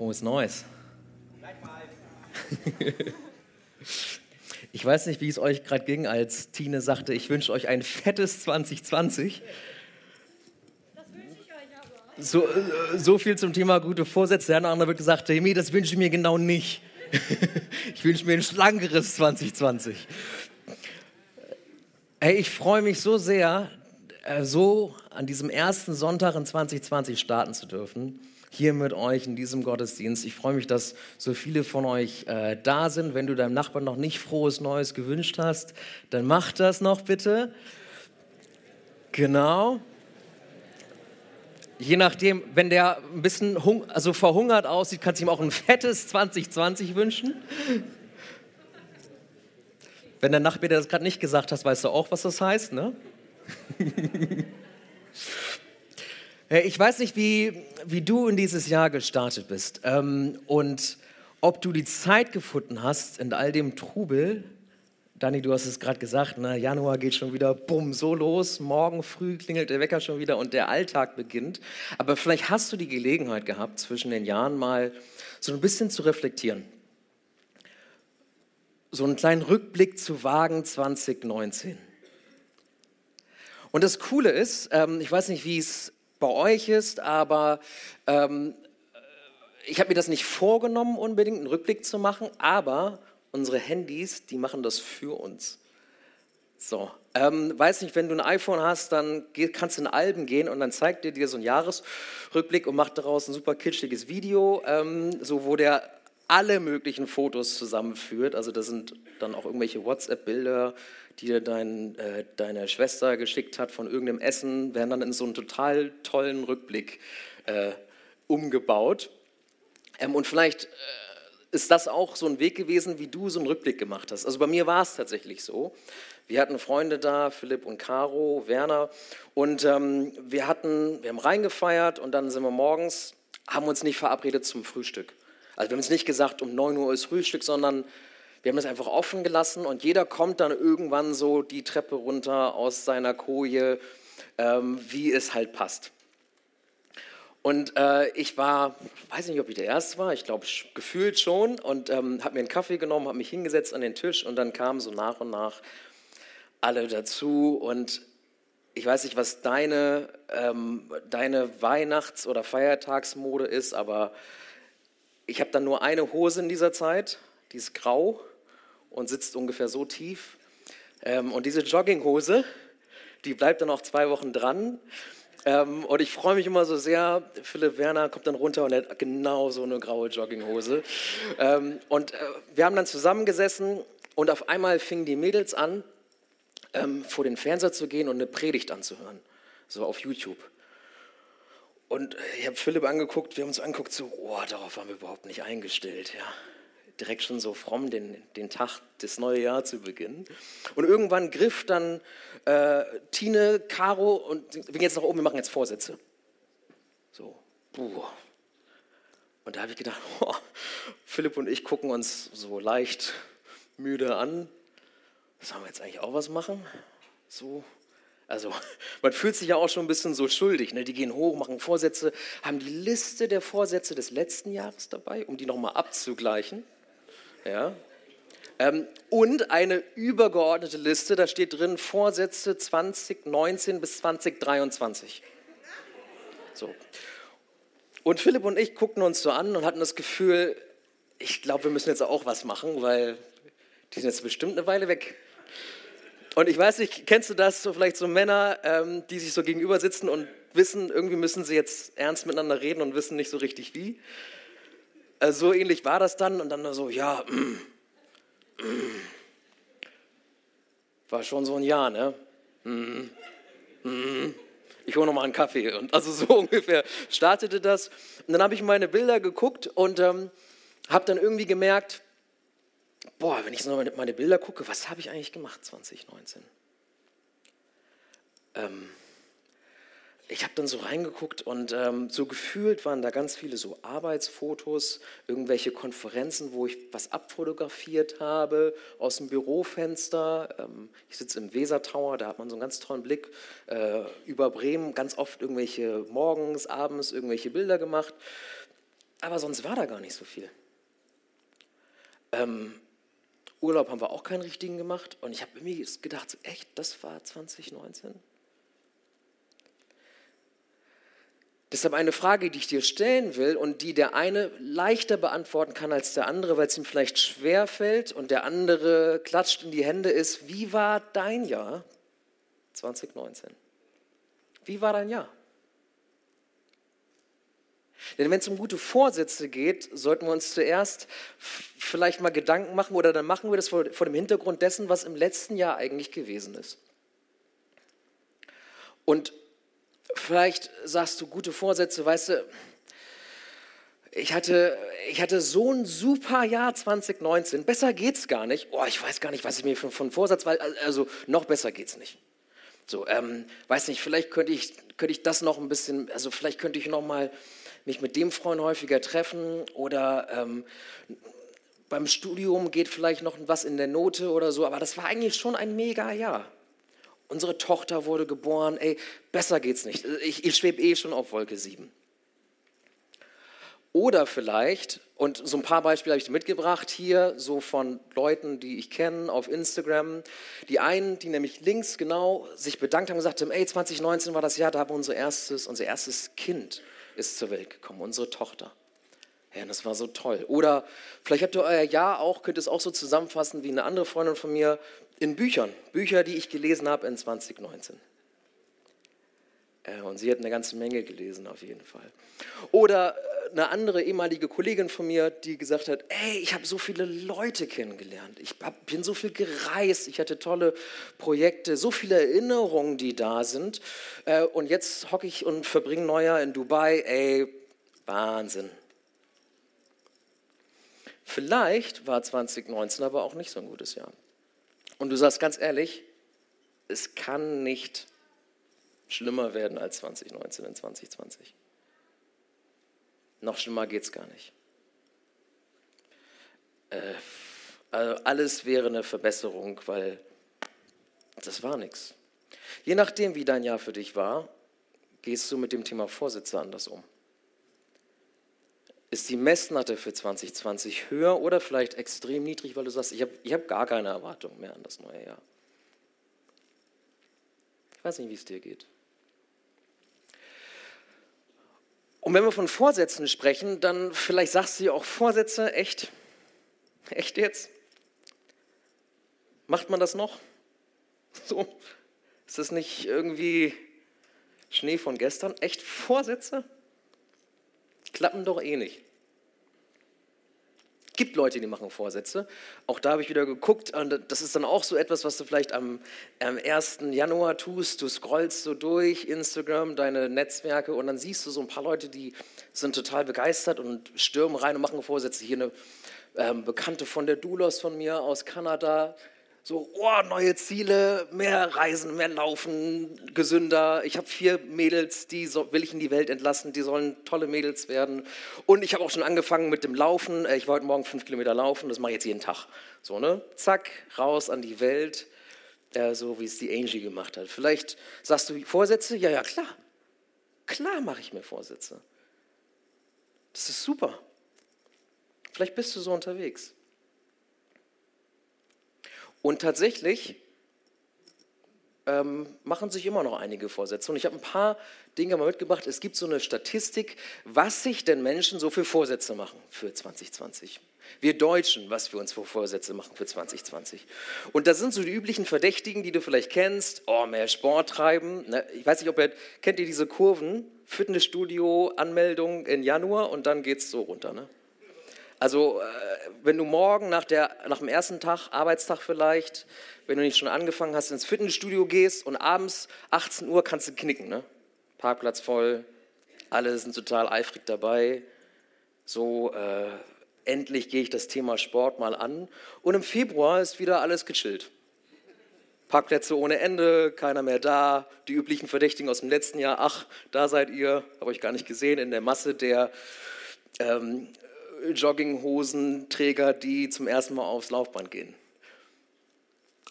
Frohes Neues. Ich weiß nicht, wie es euch gerade ging, als Tine sagte, ich wünsche euch ein fettes 2020. Das wünsche ich euch aber. So, äh, so viel zum Thema gute Vorsätze. Der andere wird gesagt, Hemi, das wünsche ich mir genau nicht. ich wünsche mir ein schlankeres 2020. Hey, ich freue mich so sehr, äh, so an diesem ersten Sonntag in 2020 starten zu dürfen hier mit euch in diesem Gottesdienst. Ich freue mich, dass so viele von euch äh, da sind. Wenn du deinem Nachbarn noch nicht frohes Neues gewünscht hast, dann mach das noch bitte. Genau. Je nachdem, wenn der ein bisschen also verhungert aussieht, kannst du ihm auch ein fettes 2020 wünschen. Wenn der Nachbar das gerade nicht gesagt hat, weißt du auch, was das heißt, ne? Äh, ich weiß nicht, wie, wie du in dieses Jahr gestartet bist ähm, und ob du die Zeit gefunden hast in all dem Trubel. Dani, du hast es gerade gesagt, ne? Januar geht schon wieder bumm so los, morgen früh klingelt der Wecker schon wieder und der Alltag beginnt. Aber vielleicht hast du die Gelegenheit gehabt, zwischen den Jahren mal so ein bisschen zu reflektieren. So einen kleinen Rückblick zu wagen 2019. Und das Coole ist, ähm, ich weiß nicht, wie es bei euch ist, aber ähm, ich habe mir das nicht vorgenommen, unbedingt einen Rückblick zu machen, aber unsere Handys, die machen das für uns. So, ähm, weiß nicht, wenn du ein iPhone hast, dann kannst du in Alben gehen und dann zeigt dir dir so einen Jahresrückblick und macht daraus ein super kitschiges Video, ähm, so wo der alle möglichen Fotos zusammenführt. Also das sind dann auch irgendwelche WhatsApp-Bilder, die dir dein, äh, deine Schwester geschickt hat von irgendeinem Essen, werden dann in so einen total tollen Rückblick äh, umgebaut. Ähm, und vielleicht äh, ist das auch so ein Weg gewesen, wie du so einen Rückblick gemacht hast. Also bei mir war es tatsächlich so. Wir hatten Freunde da, Philipp und Caro, Werner, und ähm, wir hatten, wir haben reingefeiert und dann sind wir morgens, haben uns nicht verabredet zum Frühstück. Also wir haben uns nicht gesagt, um 9 Uhr ist Frühstück, sondern wir haben es einfach offen gelassen und jeder kommt dann irgendwann so die Treppe runter aus seiner Koje, ähm, wie es halt passt. Und äh, ich war, weiß nicht, ob ich der Erste war, ich glaube gefühlt schon, und ähm, habe mir einen Kaffee genommen, habe mich hingesetzt an den Tisch und dann kamen so nach und nach alle dazu. Und ich weiß nicht, was deine, ähm, deine Weihnachts- oder Feiertagsmode ist, aber ich habe dann nur eine Hose in dieser Zeit, die ist grau und sitzt ungefähr so tief. Ähm, und diese Jogginghose, die bleibt dann auch zwei Wochen dran. Ähm, und ich freue mich immer so sehr, Philipp Werner kommt dann runter und hat genau so eine graue Jogginghose. Ähm, und äh, wir haben dann zusammengesessen und auf einmal fingen die Mädels an, ähm, vor den Fernseher zu gehen und eine Predigt anzuhören, so auf YouTube. Und ich habe Philipp angeguckt, wir haben uns angeguckt, so, oh, darauf waren wir überhaupt nicht eingestellt, ja. Direkt schon so fromm den, den Tag, das neue Jahr zu beginnen. Und irgendwann griff dann äh, Tine, Caro und wir gehen jetzt nach oben, wir machen jetzt Vorsätze. So, buh. Und da habe ich gedacht, oh, Philipp und ich gucken uns so leicht müde an. Sollen wir jetzt eigentlich auch was machen? So, also man fühlt sich ja auch schon ein bisschen so schuldig. Ne? Die gehen hoch, machen Vorsätze, haben die Liste der Vorsätze des letzten Jahres dabei, um die nochmal abzugleichen. Ja? Ähm, und eine übergeordnete Liste, da steht drin Vorsätze 2019 bis 2023. So. Und Philipp und ich guckten uns so an und hatten das Gefühl, ich glaube, wir müssen jetzt auch was machen, weil die sind jetzt bestimmt eine Weile weg. Und ich weiß nicht, kennst du das, so vielleicht so Männer, ähm, die sich so gegenüber sitzen und wissen, irgendwie müssen sie jetzt ernst miteinander reden und wissen nicht so richtig wie. Äh, so ähnlich war das dann und dann so, ja, mm, mm. war schon so ein Jahr, ne? Mm, mm. ich hole nochmal einen Kaffee. Und also so ungefähr startete das. Und dann habe ich meine Bilder geguckt und ähm, habe dann irgendwie gemerkt, boah, wenn ich so meine Bilder gucke, was habe ich eigentlich gemacht 2019? Ähm, ich habe dann so reingeguckt und ähm, so gefühlt waren da ganz viele so Arbeitsfotos, irgendwelche Konferenzen, wo ich was abfotografiert habe aus dem Bürofenster. Ähm, ich sitze im Weser Tower, da hat man so einen ganz tollen Blick äh, über Bremen, ganz oft irgendwelche morgens, abends irgendwelche Bilder gemacht. aber sonst war da gar nicht so viel. Ähm, Urlaub haben wir auch keinen richtigen gemacht und ich habe irgendwie gedacht, echt, das war 2019? Deshalb eine Frage, die ich dir stellen will und die der eine leichter beantworten kann als der andere, weil es ihm vielleicht schwer fällt und der andere klatscht in die Hände, ist, wie war dein Jahr 2019? Wie war dein Jahr? Denn wenn es um gute Vorsätze geht, sollten wir uns zuerst vielleicht mal Gedanken machen oder dann machen wir das vor, vor dem Hintergrund dessen, was im letzten Jahr eigentlich gewesen ist. Und Vielleicht sagst du gute Vorsätze, weißt du, ich hatte, ich hatte so ein super Jahr 2019. Besser geht's gar nicht. Oh, ich weiß gar nicht, was ich mir von, Vorsatz, weil, also noch besser geht's nicht. So, ähm, weiß nicht, vielleicht könnte ich, könnte ich das noch ein bisschen, also vielleicht könnte ich noch mal mich mit dem Freund häufiger treffen oder ähm, beim Studium geht vielleicht noch was in der Note oder so, aber das war eigentlich schon ein mega Jahr. Unsere Tochter wurde geboren. Ey, besser geht's nicht. Ich, ich schwebe eh schon auf Wolke 7. Oder vielleicht, und so ein paar Beispiele habe ich mitgebracht hier, so von Leuten, die ich kenne auf Instagram. Die einen, die nämlich links genau sich bedankt haben und gesagt haben, ey, 2019 war das Jahr, da haben wir unser erstes, unser erstes Kind ist zur Welt gekommen, unsere Tochter. Ja, das war so toll. Oder vielleicht habt ihr euer Jahr auch, könnt es auch so zusammenfassen wie eine andere Freundin von mir, in Büchern. Bücher, die ich gelesen habe in 2019. Äh, und sie hat eine ganze Menge gelesen, auf jeden Fall. Oder äh, eine andere ehemalige Kollegin von mir, die gesagt hat, ey, ich habe so viele Leute kennengelernt. Ich hab, bin so viel gereist. Ich hatte tolle Projekte, so viele Erinnerungen, die da sind. Äh, und jetzt hocke ich und verbringe Neujahr in Dubai. Ey, Wahnsinn. Vielleicht war 2019 aber auch nicht so ein gutes Jahr. Und du sagst ganz ehrlich, es kann nicht schlimmer werden als 2019 und 2020. Noch schlimmer geht es gar nicht. Äh, also alles wäre eine Verbesserung, weil das war nichts. Je nachdem, wie dein Jahr für dich war, gehst du mit dem Thema Vorsätze anders um. Ist die Messlatte für 2020 höher oder vielleicht extrem niedrig, weil du sagst, ich habe ich hab gar keine Erwartung mehr an das neue Jahr? Ich weiß nicht, wie es dir geht. Und wenn wir von Vorsätzen sprechen, dann vielleicht sagst du ja auch Vorsätze, echt? Echt jetzt? Macht man das noch? So? Ist das nicht irgendwie Schnee von gestern? Echt Vorsätze? klappen doch eh nicht. Gibt Leute, die machen Vorsätze. Auch da habe ich wieder geguckt. Das ist dann auch so etwas, was du vielleicht am, am 1. Januar tust. Du scrollst so durch Instagram, deine Netzwerke und dann siehst du so ein paar Leute, die sind total begeistert und stürmen rein und machen Vorsätze. Hier eine ähm, Bekannte von der Doulos von mir aus Kanada, so, oh, neue Ziele, mehr Reisen, mehr Laufen, gesünder. Ich habe vier Mädels, die so, will ich in die Welt entlassen, die sollen tolle Mädels werden. Und ich habe auch schon angefangen mit dem Laufen. Äh, ich wollte morgen fünf Kilometer laufen, das mache ich jetzt jeden Tag. So, ne? Zack, raus an die Welt, äh, so wie es die Angie gemacht hat. Vielleicht sagst du Vorsätze? Ja, ja, klar. Klar mache ich mir Vorsätze. Das ist super. Vielleicht bist du so unterwegs. Und tatsächlich ähm, machen sich immer noch einige Vorsätze. Und ich habe ein paar Dinge mal mitgebracht. Es gibt so eine Statistik, was sich denn Menschen so für Vorsätze machen für 2020. Wir Deutschen, was wir uns für Vorsätze machen für 2020. Und das sind so die üblichen Verdächtigen, die du vielleicht kennst. Oh, mehr Sport treiben. Ne? Ich weiß nicht, ob ihr, kennt ihr diese Kurven? Fitnessstudio, Anmeldung in Januar und dann geht es so runter. Ne? Also, äh, wenn du morgen nach, der, nach dem ersten Tag, Arbeitstag vielleicht, wenn du nicht schon angefangen hast, ins Fitnessstudio gehst und abends 18 Uhr kannst du knicken, ne? Parkplatz voll, alle sind total eifrig dabei. So, äh, endlich gehe ich das Thema Sport mal an. Und im Februar ist wieder alles gechillt. Parkplätze ohne Ende, keiner mehr da, die üblichen Verdächtigen aus dem letzten Jahr, ach, da seid ihr, habe ich gar nicht gesehen, in der Masse der ähm, Jogginghosenträger, die zum ersten Mal aufs Laufband gehen.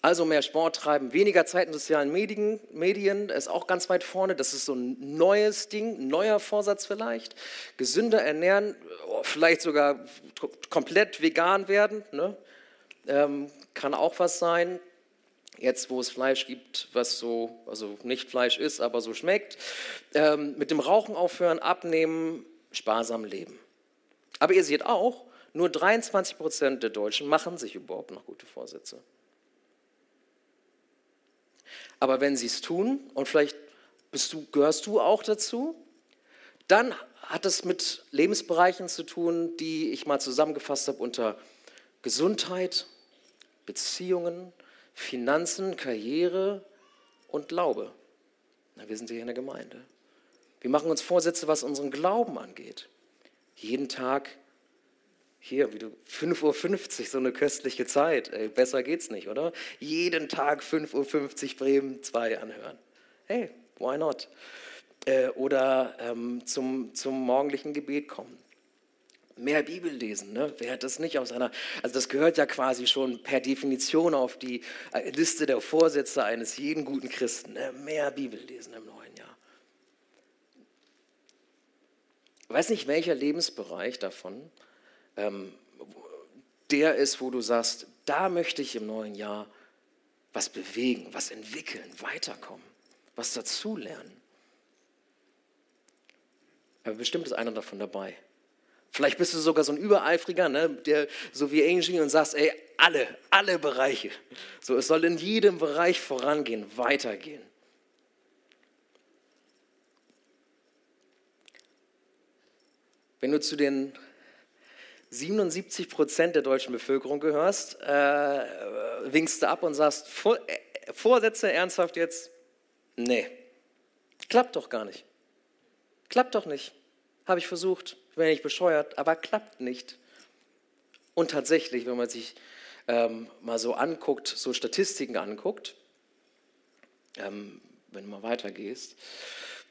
Also mehr Sport treiben, weniger Zeit in sozialen Medien, Medien ist auch ganz weit vorne. Das ist so ein neues Ding, neuer Vorsatz vielleicht. Gesünder ernähren, oh, vielleicht sogar komplett vegan werden, ne? ähm, kann auch was sein. Jetzt, wo es Fleisch gibt, was so, also nicht Fleisch ist, aber so schmeckt. Ähm, mit dem Rauchen aufhören, abnehmen, sparsam leben. Aber ihr seht auch, nur 23 Prozent der Deutschen machen sich überhaupt noch gute Vorsätze. Aber wenn sie es tun, und vielleicht du, gehörst du auch dazu, dann hat es mit Lebensbereichen zu tun, die ich mal zusammengefasst habe unter Gesundheit, Beziehungen, Finanzen, Karriere und Glaube. Na, wir sind hier in der Gemeinde. Wir machen uns Vorsätze, was unseren Glauben angeht. Jeden Tag hier, wie du, 5.50 Uhr, so eine köstliche Zeit. Ey, besser geht's nicht, oder? Jeden Tag 5.50 Uhr Bremen 2 anhören. Hey, why not? Äh, oder ähm, zum, zum morgendlichen Gebet kommen. Mehr Bibel lesen, ne? Wer hat das nicht aus einer, also das gehört ja quasi schon per Definition auf die äh, Liste der Vorsätze eines jeden guten Christen. Ne? Mehr Bibel lesen im neuen Jahr. Weiß nicht, welcher Lebensbereich davon ähm, der ist, wo du sagst, da möchte ich im neuen Jahr was bewegen, was entwickeln, weiterkommen, was dazulernen. Aber bestimmt ist einer davon dabei. Vielleicht bist du sogar so ein Übereifriger, ne, der so wie Angie und sagst, ey, alle, alle Bereiche. So, es soll in jedem Bereich vorangehen, weitergehen. Wenn du zu den 77 Prozent der deutschen Bevölkerung gehörst, äh, winkst du ab und sagst, Vor äh, Vorsätze ernsthaft jetzt? Nee, klappt doch gar nicht. Klappt doch nicht. Habe ich versucht, bin nicht bescheuert, aber klappt nicht. Und tatsächlich, wenn man sich ähm, mal so anguckt, so Statistiken anguckt, ähm, wenn du mal weitergehst,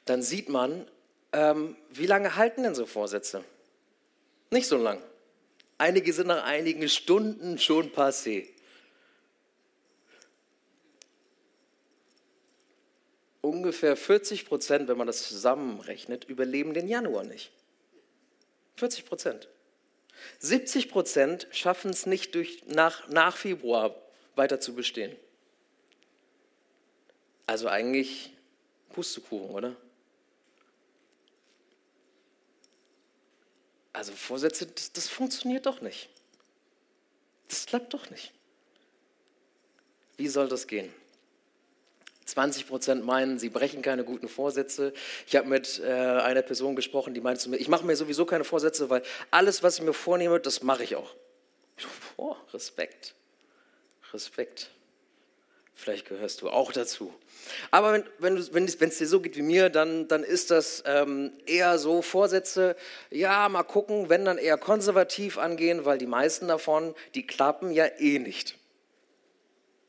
dann sieht man, ähm, wie lange halten denn so Vorsätze? Nicht so lang. Einige sind nach einigen Stunden schon passé. Ungefähr 40 Prozent, wenn man das zusammenrechnet, überleben den Januar nicht. 40 Prozent. 70 Prozent schaffen es nicht durch, nach, nach Februar weiter zu bestehen. Also eigentlich Pustekuchen, oder? Also Vorsätze, das, das funktioniert doch nicht. Das klappt doch nicht. Wie soll das gehen? 20 Prozent meinen, sie brechen keine guten Vorsätze. Ich habe mit äh, einer Person gesprochen, die meinte zu mir, ich mache mir sowieso keine Vorsätze, weil alles, was ich mir vornehme, das mache ich auch. Oh, Respekt. Respekt. Vielleicht gehörst du auch dazu. Aber wenn, wenn, wenn es dir so geht wie mir, dann, dann ist das ähm, eher so Vorsätze, ja, mal gucken, wenn dann eher konservativ angehen, weil die meisten davon, die klappen ja eh nicht.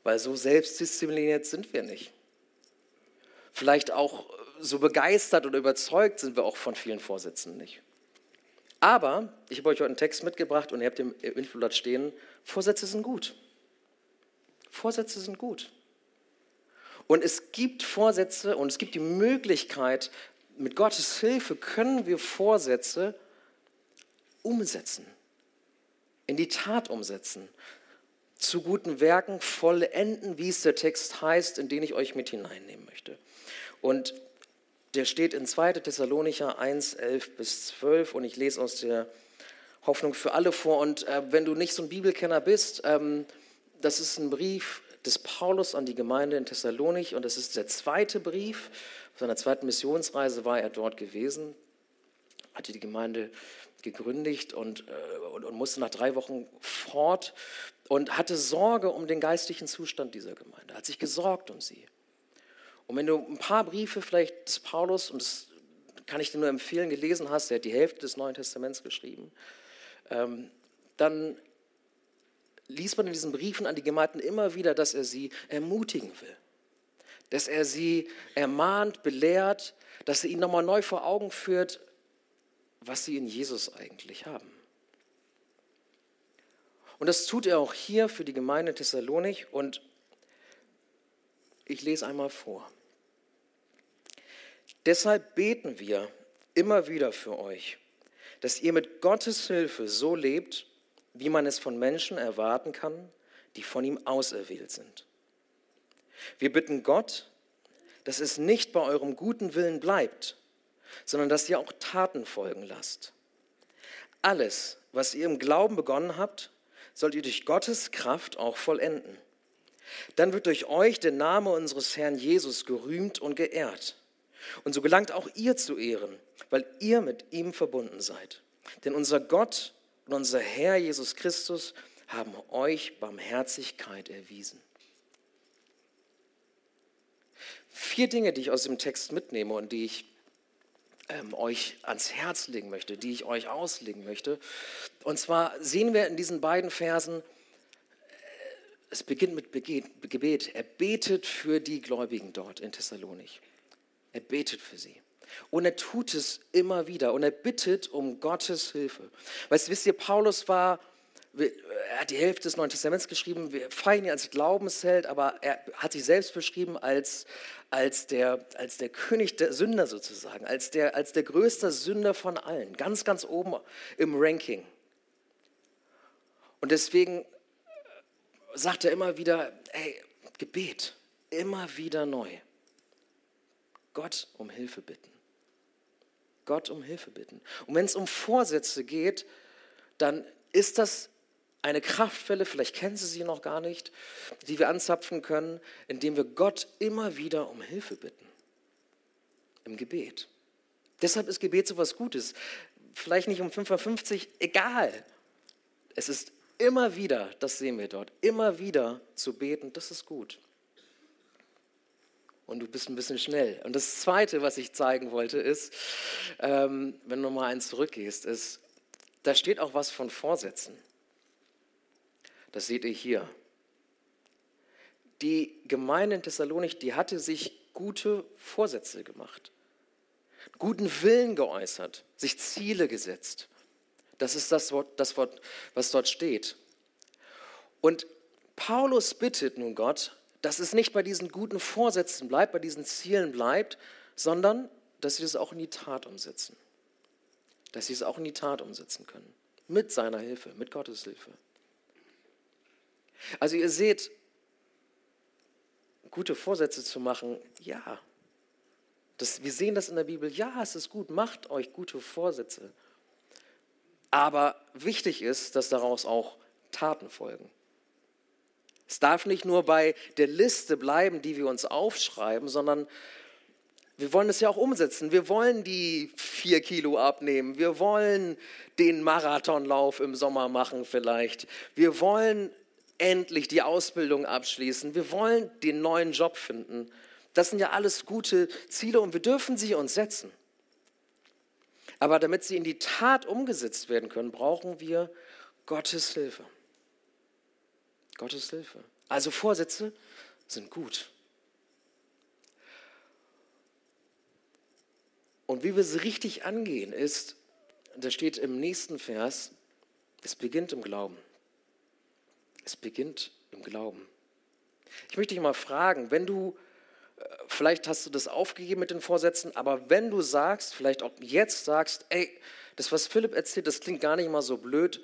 Weil so selbstdiszipliniert sind wir nicht. Vielleicht auch so begeistert oder überzeugt sind wir auch von vielen Vorsätzen nicht. Aber ich habe euch heute einen Text mitgebracht und ihr habt im Infoblatt stehen, Vorsätze sind gut. Vorsätze sind gut. Und es gibt Vorsätze und es gibt die Möglichkeit, mit Gottes Hilfe können wir Vorsätze umsetzen, in die Tat umsetzen, zu guten Werken vollenden, wie es der Text heißt, in den ich euch mit hineinnehmen möchte. Und der steht in 2. Thessalonicher 1, 11 bis 12 und ich lese aus der Hoffnung für alle vor. Und äh, wenn du nicht so ein Bibelkenner bist, ähm, das ist ein Brief, des Paulus an die Gemeinde in Thessalonich und das ist der zweite Brief. Auf seiner zweiten Missionsreise war er dort gewesen, hatte die Gemeinde gegründet und, äh, und, und musste nach drei Wochen fort und hatte Sorge um den geistlichen Zustand dieser Gemeinde, hat sich gesorgt um sie. Und wenn du ein paar Briefe vielleicht des Paulus, und das kann ich dir nur empfehlen, gelesen hast, er hat die Hälfte des Neuen Testaments geschrieben, ähm, dann liest man in diesen Briefen an die Gemeinden immer wieder, dass er sie ermutigen will, dass er sie ermahnt, belehrt, dass er ihnen nochmal neu vor Augen führt, was sie in Jesus eigentlich haben. Und das tut er auch hier für die Gemeinde Thessalonik und Ich lese einmal vor. Deshalb beten wir immer wieder für euch, dass ihr mit Gottes Hilfe so lebt, wie man es von Menschen erwarten kann, die von ihm auserwählt sind. Wir bitten Gott, dass es nicht bei eurem guten Willen bleibt, sondern dass ihr auch Taten folgen lasst. Alles, was ihr im Glauben begonnen habt, sollt ihr durch Gottes Kraft auch vollenden. Dann wird durch euch der Name unseres Herrn Jesus gerühmt und geehrt. Und so gelangt auch ihr zu Ehren, weil ihr mit ihm verbunden seid. Denn unser Gott und unser Herr Jesus Christus haben euch Barmherzigkeit erwiesen. Vier Dinge, die ich aus dem Text mitnehme und die ich ähm, euch ans Herz legen möchte, die ich euch auslegen möchte. Und zwar sehen wir in diesen beiden Versen, äh, es beginnt mit Gebet. Er betet für die Gläubigen dort in Thessalonich. Er betet für sie. Und er tut es immer wieder. Und er bittet um Gottes Hilfe. Weißt, wisst ihr, Paulus war er hat die Hälfte des Neuen Testaments geschrieben, wir feiern ihn als Glaubensheld, aber er hat sich selbst beschrieben als, als, der, als der König der Sünder sozusagen, als der, als der größte Sünder von allen, ganz, ganz oben im Ranking. Und deswegen sagt er immer wieder, hey, Gebet, immer wieder neu. Gott um Hilfe bitten. Gott um Hilfe bitten. Und wenn es um Vorsätze geht, dann ist das eine Kraftquelle, vielleicht kennen Sie sie noch gar nicht, die wir anzapfen können, indem wir Gott immer wieder um Hilfe bitten. Im Gebet. Deshalb ist Gebet so was Gutes. Vielleicht nicht um 5.50 Uhr, egal. Es ist immer wieder, das sehen wir dort, immer wieder zu beten, das ist gut. Und du bist ein bisschen schnell. Und das Zweite, was ich zeigen wollte, ist, ähm, wenn du mal eins zurückgehst, ist, da steht auch was von Vorsätzen. Das seht ihr hier. Die Gemeinde in Thessalonik, die hatte sich gute Vorsätze gemacht, guten Willen geäußert, sich Ziele gesetzt. Das ist das Wort, das Wort, was dort steht. Und Paulus bittet nun Gott, dass es nicht bei diesen guten Vorsätzen bleibt, bei diesen Zielen bleibt, sondern dass sie das auch in die Tat umsetzen. Dass sie es auch in die Tat umsetzen können. Mit seiner Hilfe, mit Gottes Hilfe. Also ihr seht, gute Vorsätze zu machen, ja. Das, wir sehen das in der Bibel, ja, es ist gut, macht euch gute Vorsätze. Aber wichtig ist, dass daraus auch Taten folgen. Es darf nicht nur bei der Liste bleiben, die wir uns aufschreiben, sondern wir wollen es ja auch umsetzen. Wir wollen die vier Kilo abnehmen. Wir wollen den Marathonlauf im Sommer machen vielleicht. Wir wollen endlich die Ausbildung abschließen. Wir wollen den neuen Job finden. Das sind ja alles gute Ziele und wir dürfen sie uns setzen. Aber damit sie in die Tat umgesetzt werden können, brauchen wir Gottes Hilfe. Gottes Hilfe. Also Vorsätze sind gut. Und wie wir sie richtig angehen, ist, da steht im nächsten Vers, es beginnt im Glauben. Es beginnt im Glauben. Ich möchte dich mal fragen, wenn du, äh, vielleicht hast du das aufgegeben mit den Vorsätzen, aber wenn du sagst, vielleicht auch jetzt sagst, ey, das, was Philipp erzählt, das klingt gar nicht mal so blöd,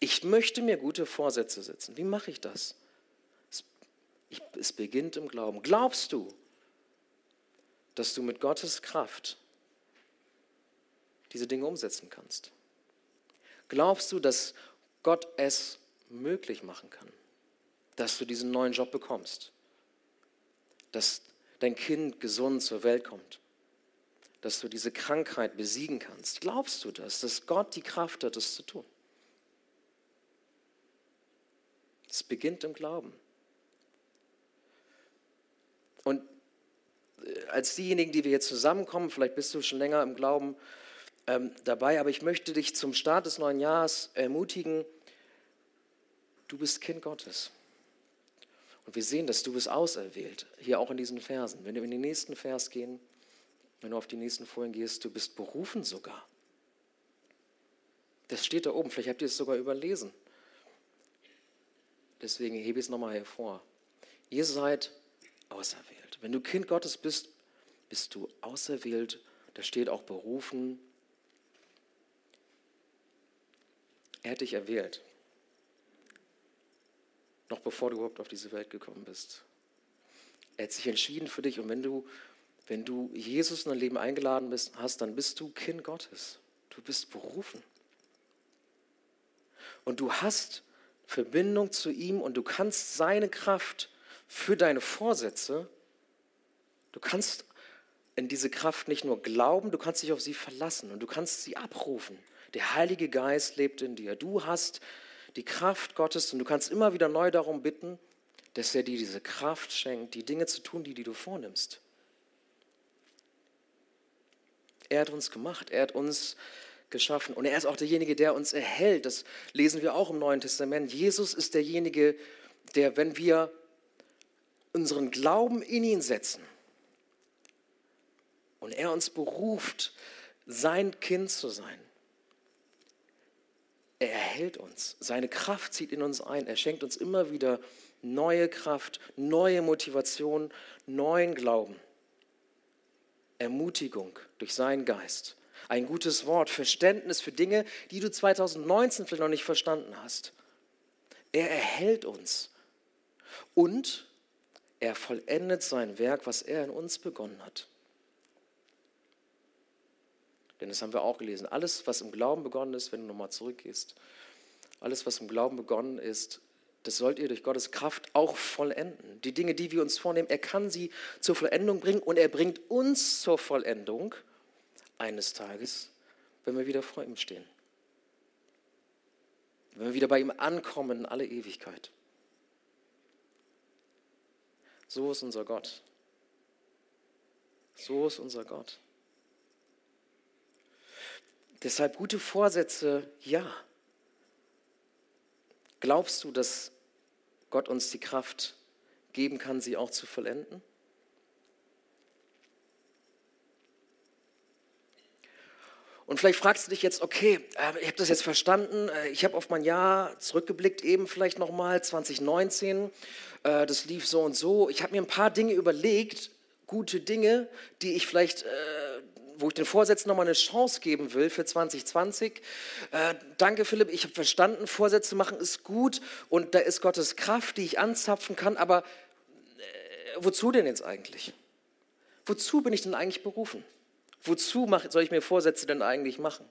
ich möchte mir gute Vorsätze setzen. Wie mache ich das? Es, ich, es beginnt im Glauben. Glaubst du, dass du mit Gottes Kraft diese Dinge umsetzen kannst? Glaubst du, dass Gott es möglich machen kann, dass du diesen neuen Job bekommst, dass dein Kind gesund zur Welt kommt, dass du diese Krankheit besiegen kannst. Glaubst du das, dass Gott die Kraft hat, das zu tun? Es beginnt im Glauben. Und äh, als diejenigen, die wir hier zusammenkommen, vielleicht bist du schon länger im Glauben ähm, dabei, aber ich möchte dich zum Start des neuen Jahres ermutigen, du bist Kind Gottes. Und wir sehen, dass du bist auserwählt, hier auch in diesen Versen. Wenn wir in den nächsten Vers gehen, wenn du auf die nächsten Folien gehst, du bist berufen sogar. Das steht da oben, vielleicht habt ihr es sogar überlesen. Deswegen hebe ich es nochmal hervor. Ihr seid auserwählt. Wenn du Kind Gottes bist, bist du auserwählt. Da steht auch berufen. Er hat dich erwählt. Noch bevor du überhaupt auf diese Welt gekommen bist. Er hat sich entschieden für dich. Und wenn du, wenn du Jesus in dein Leben eingeladen bist, hast, dann bist du Kind Gottes. Du bist berufen. Und du hast Verbindung zu ihm und du kannst seine Kraft für deine Vorsätze, du kannst in diese Kraft nicht nur glauben, du kannst dich auf sie verlassen und du kannst sie abrufen. Der Heilige Geist lebt in dir. Du hast die Kraft Gottes und du kannst immer wieder neu darum bitten, dass er dir diese Kraft schenkt, die Dinge zu tun, die, die du vornimmst. Er hat uns gemacht, er hat uns geschaffen und er ist auch derjenige, der uns erhält. Das lesen wir auch im Neuen Testament. Jesus ist derjenige, der, wenn wir unseren Glauben in ihn setzen und er uns beruft, sein Kind zu sein, er erhält uns. Seine Kraft zieht in uns ein. Er schenkt uns immer wieder neue Kraft, neue Motivation, neuen Glauben, Ermutigung durch seinen Geist. Ein gutes Wort, Verständnis für Dinge, die du 2019 vielleicht noch nicht verstanden hast. Er erhält uns und er vollendet sein Werk, was er in uns begonnen hat. Denn das haben wir auch gelesen. Alles, was im Glauben begonnen ist, wenn du nochmal zurückgehst, alles, was im Glauben begonnen ist, das sollt ihr durch Gottes Kraft auch vollenden. Die Dinge, die wir uns vornehmen, er kann sie zur Vollendung bringen und er bringt uns zur Vollendung eines Tages, wenn wir wieder vor ihm stehen. Wenn wir wieder bei ihm ankommen in alle Ewigkeit. So ist unser Gott. So ist unser Gott. Deshalb gute Vorsätze, ja. Glaubst du, dass Gott uns die Kraft geben kann, sie auch zu vollenden? Und vielleicht fragst du dich jetzt, okay, äh, ich habe das jetzt verstanden, äh, ich habe auf mein Jahr zurückgeblickt, eben vielleicht nochmal 2019, äh, das lief so und so. Ich habe mir ein paar Dinge überlegt, gute Dinge, die ich vielleicht wo ich den Vorsätzen nochmal eine Chance geben will für 2020. Äh, danke, Philipp, ich habe verstanden, Vorsätze machen ist gut und da ist Gottes Kraft, die ich anzapfen kann, aber wozu denn jetzt eigentlich? Wozu bin ich denn eigentlich berufen? Wozu soll ich mir Vorsätze denn eigentlich machen?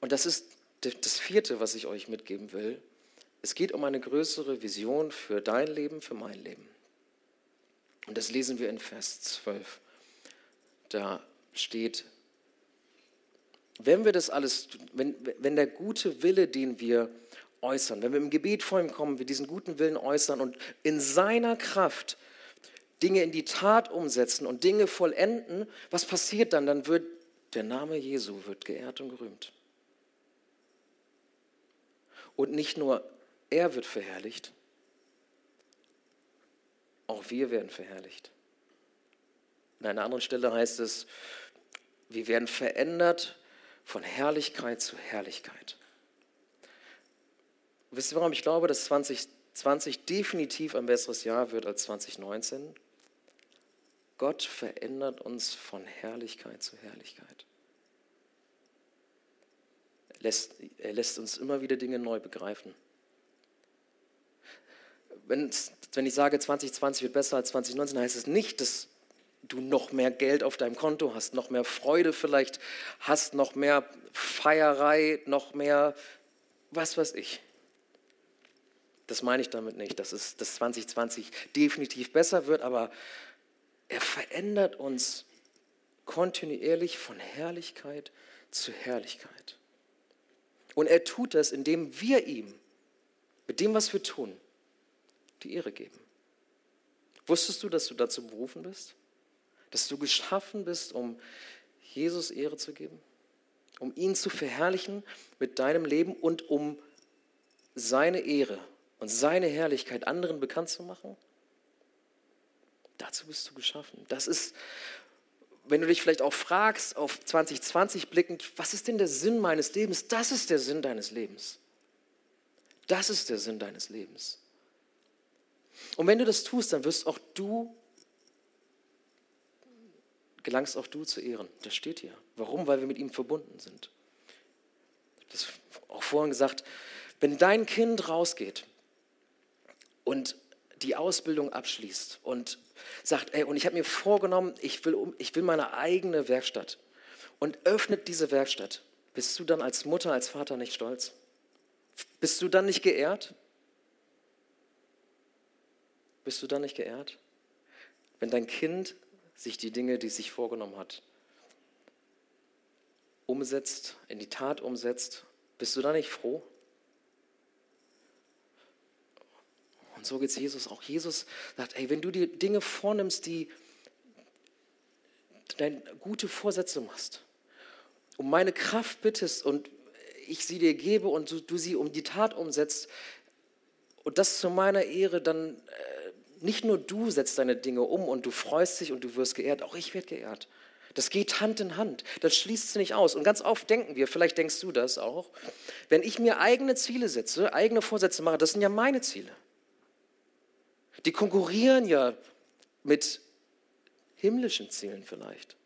Und das ist das vierte, was ich euch mitgeben will. Es geht um eine größere Vision für dein Leben, für mein Leben. Und das lesen wir in Vers 12 da steht, wenn wir das alles, wenn, wenn der gute Wille, den wir äußern, wenn wir im Gebet vor ihm kommen, wir diesen guten Willen äußern und in seiner Kraft Dinge in die Tat umsetzen und Dinge vollenden, was passiert dann? Dann wird der Name Jesu wird geehrt und gerühmt. Und nicht nur er wird verherrlicht, auch wir werden verherrlicht. An einer anderen Stelle heißt es, wir werden verändert von Herrlichkeit zu Herrlichkeit. Wisst ihr, warum ich glaube, dass 2020 definitiv ein besseres Jahr wird als 2019? Gott verändert uns von Herrlichkeit zu Herrlichkeit. Er lässt, er lässt uns immer wieder Dinge neu begreifen. Wenn, wenn ich sage, 2020 wird besser als 2019, heißt es nicht, dass du noch mehr Geld auf deinem Konto hast, noch mehr Freude vielleicht hast, noch mehr Feierei, noch mehr was weiß ich. Das meine ich damit nicht, dass es das 2020 definitiv besser wird, aber er verändert uns kontinuierlich von Herrlichkeit zu Herrlichkeit. Und er tut das, indem wir ihm mit dem, was wir tun, die Ehre geben. Wusstest du, dass du dazu berufen bist? dass du geschaffen bist, um Jesus Ehre zu geben, um ihn zu verherrlichen mit deinem Leben und um seine Ehre und seine Herrlichkeit anderen bekannt zu machen? Dazu bist du geschaffen. Das ist, wenn du dich vielleicht auch fragst, auf 2020 blickend, was ist denn der Sinn meines Lebens? Das ist der Sinn deines Lebens. Das ist der Sinn deines Lebens. Und wenn du das tust, dann wirst auch du, gelangst auch du zu Ehren. Das steht hier. Warum? Weil wir mit ihm verbunden sind. Das auch vorhin gesagt, wenn dein Kind rausgeht und die Ausbildung abschließt und sagt, ey, und ich habe mir vorgenommen, ich will, ich will meine eigene Werkstatt und öffnet diese Werkstatt, bist du dann als Mutter, als Vater nicht stolz? Bist du dann nicht geehrt? Bist du dann nicht geehrt? Wenn dein Kind sich die Dinge, die es sich vorgenommen hat, umsetzt, in die Tat umsetzt, bist du da nicht froh? Und so geht es Jesus auch. Jesus sagt, ey, wenn du dir Dinge vornimmst, die deine gute Vorsätze machst, um meine Kraft bittest und ich sie dir gebe und du, du sie um die Tat umsetzt und das zu meiner Ehre, dann äh, nicht nur du setzt deine Dinge um und du freust dich und du wirst geehrt, auch ich werde geehrt. Das geht Hand in Hand. Das schließt sich nicht aus. Und ganz oft denken wir, vielleicht denkst du das auch, wenn ich mir eigene Ziele setze, eigene Vorsätze mache, das sind ja meine Ziele. Die konkurrieren ja mit himmlischen Zielen vielleicht.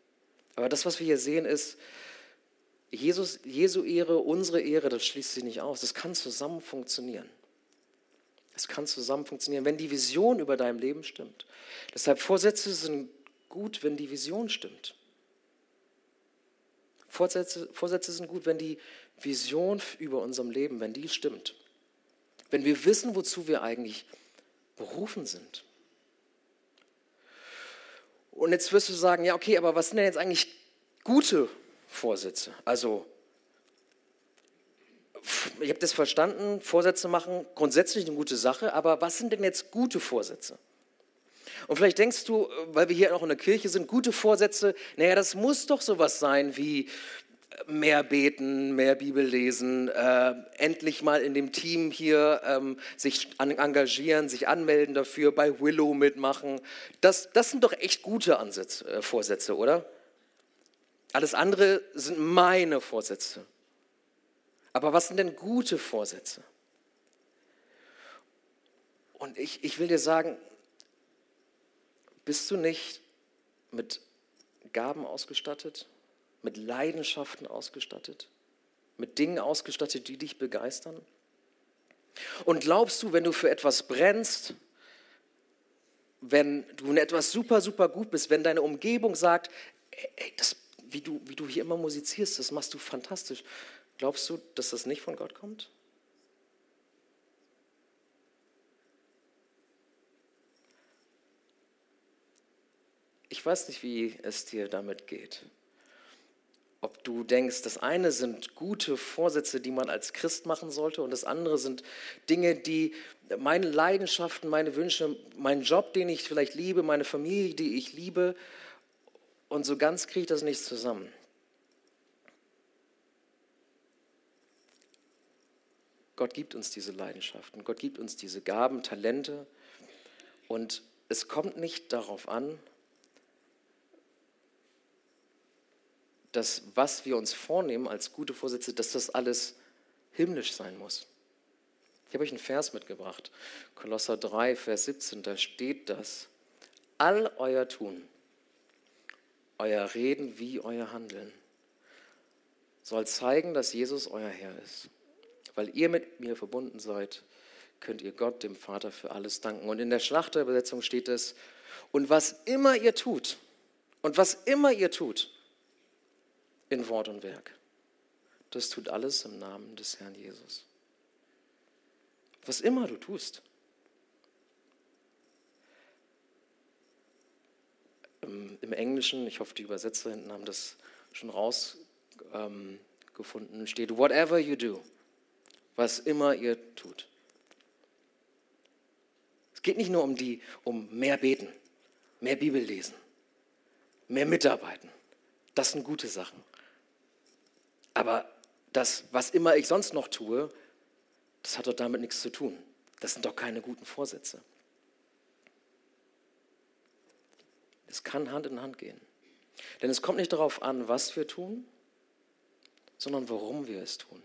Aber das, was wir hier sehen, ist, Jesus, Jesu Ehre, unsere Ehre, das schließt sich nicht aus. Das kann zusammen funktionieren. Es kann zusammen funktionieren, wenn die Vision über deinem Leben stimmt. Deshalb Vorsätze sind gut, wenn die Vision stimmt. Vorsätze, Vorsätze sind gut, wenn die Vision über unserem Leben, wenn die stimmt. Wenn wir wissen, wozu wir eigentlich berufen sind. Und jetzt wirst du sagen, ja, okay, aber was sind denn jetzt eigentlich gute Vorsätze? Also, ich habe das verstanden, Vorsätze machen, grundsätzlich eine gute Sache, aber was sind denn jetzt gute Vorsätze? Und vielleicht denkst du, weil wir hier auch in der Kirche sind, gute Vorsätze, naja, das muss doch sowas sein wie mehr beten, mehr Bibel lesen, äh, endlich mal in dem Team hier ähm, sich an, engagieren, sich anmelden dafür, bei Willow mitmachen. Das, das sind doch echt gute Ansätze, äh, Vorsätze, oder? Alles andere sind meine Vorsätze. Aber was sind denn gute Vorsätze? Und ich, ich will dir sagen, bist du nicht mit Gaben ausgestattet? Mit Leidenschaften ausgestattet, mit Dingen ausgestattet, die dich begeistern? Und glaubst du, wenn du für etwas brennst, wenn du in etwas super, super gut bist, wenn deine Umgebung sagt, ey, das, wie, du, wie du hier immer musizierst, das machst du fantastisch, glaubst du, dass das nicht von Gott kommt? Ich weiß nicht, wie es dir damit geht ob du denkst, das eine sind gute Vorsätze, die man als Christ machen sollte, und das andere sind Dinge, die meine Leidenschaften, meine Wünsche, meinen Job, den ich vielleicht liebe, meine Familie, die ich liebe, und so ganz kriege ich das nicht zusammen. Gott gibt uns diese Leidenschaften, Gott gibt uns diese Gaben, Talente, und es kommt nicht darauf an, dass was wir uns vornehmen als gute Vorsätze, dass das alles himmlisch sein muss. Ich habe euch einen Vers mitgebracht, Kolosser 3, Vers 17, da steht das. All euer Tun, euer Reden wie euer Handeln soll zeigen, dass Jesus euer Herr ist. Weil ihr mit mir verbunden seid, könnt ihr Gott, dem Vater, für alles danken. Und in der Schlachterübersetzung steht es, und was immer ihr tut, und was immer ihr tut, in Wort und Werk. Das tut alles im Namen des Herrn Jesus. Was immer du tust. Im, Englischen, ich hoffe, die Übersetzer hinten haben das schon rausgefunden, ähm, steht, whatever you do, was immer ihr tut. Es geht nicht nur um die, um mehr beten, mehr Bibel lesen, mehr mitarbeiten. Das sind gute Sachen. Aber das, was immer ich sonst noch tue, das hat doch damit nichts zu tun. Das sind doch keine guten Vorsätze. Es kann Hand in Hand gehen. Denn es kommt nicht darauf an, was wir tun, sondern warum wir es tun.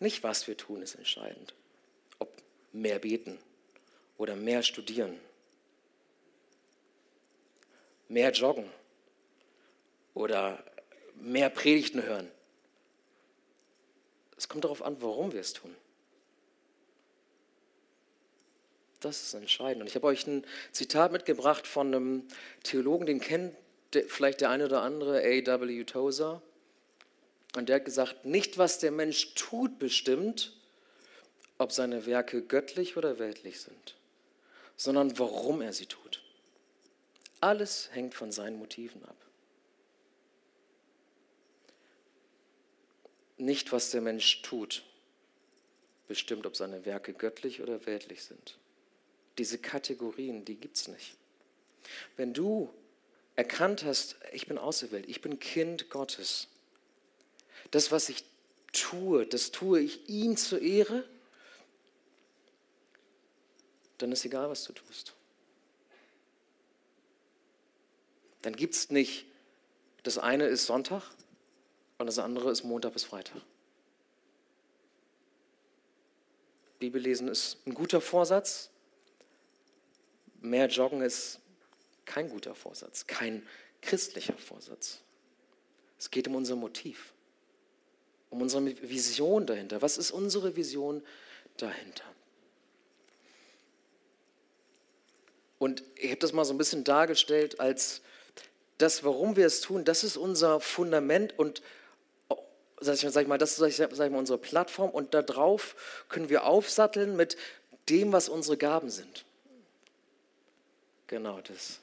Nicht was wir tun ist entscheidend. Ob mehr beten oder mehr studieren, mehr joggen oder mehr Predigten hören. Es kommt darauf an, warum wir es tun. Das ist entscheidend. Und ich habe euch ein Zitat mitgebracht von einem Theologen, den kennt vielleicht der eine oder andere, A.W. Tozer. Und der hat gesagt, nicht was der Mensch tut bestimmt, ob seine Werke göttlich oder weltlich sind, sondern warum er sie tut. Alles hängt von seinen Motiven ab. Nicht was der Mensch tut bestimmt, ob seine Werke göttlich oder weltlich sind. Diese Kategorien, die gibt es nicht. Wenn du erkannt hast, ich bin auserwählt, ich bin Kind Gottes, das, was ich tue, das tue ich ihm zur Ehre, dann ist egal, was du tust. Dann gibt es nicht, das eine ist Sonntag und das andere ist Montag bis Freitag. Bibellesen ist ein guter Vorsatz. Mehr Joggen ist kein guter Vorsatz, kein christlicher Vorsatz. Es geht um unser Motiv um unsere Vision dahinter. Was ist unsere Vision dahinter? Und ich habe das mal so ein bisschen dargestellt als das, warum wir es tun, das ist unser Fundament und sag ich, sag ich mal, das ist sag ich mal, unsere Plattform und darauf können wir aufsatteln mit dem, was unsere Gaben sind. Genau das